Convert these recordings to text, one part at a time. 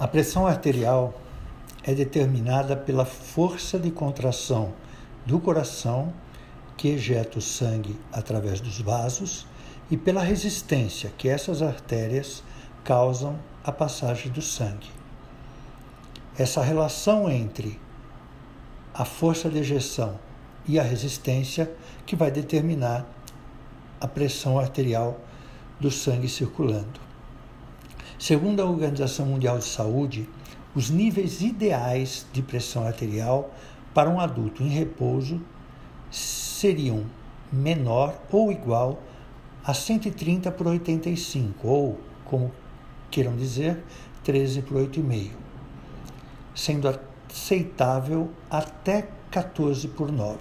A pressão arterial é determinada pela força de contração do coração que ejeta o sangue através dos vasos e pela resistência que essas artérias causam à passagem do sangue. Essa relação entre a força de ejeção e a resistência que vai determinar a pressão arterial do sangue circulando. Segundo a Organização Mundial de Saúde, os níveis ideais de pressão arterial para um adulto em repouso seriam menor ou igual a 130 por 85, ou, como queiram dizer, 13 por 8,5, sendo aceitável até 14 por 9.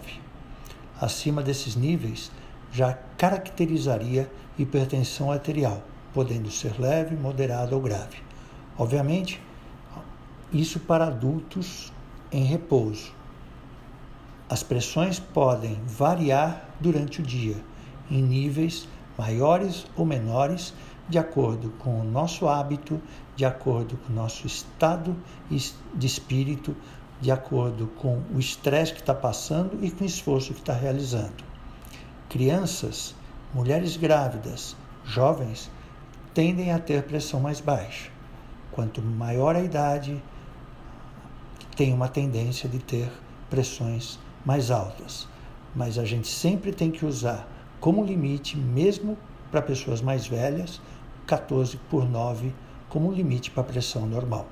Acima desses níveis, já caracterizaria hipertensão arterial, podendo ser leve, moderada ou grave. Obviamente, isso para adultos em repouso. As pressões podem variar durante o dia, em níveis maiores ou menores, de acordo com o nosso hábito, de acordo com o nosso estado de espírito, de acordo com o estresse que está passando e com o esforço que está realizando. Crianças, mulheres grávidas, jovens tendem a ter pressão mais baixa. Quanto maior a idade, tem uma tendência de ter pressões mais altas. Mas a gente sempre tem que usar como limite, mesmo para pessoas mais velhas, 14 por 9 como limite para pressão normal.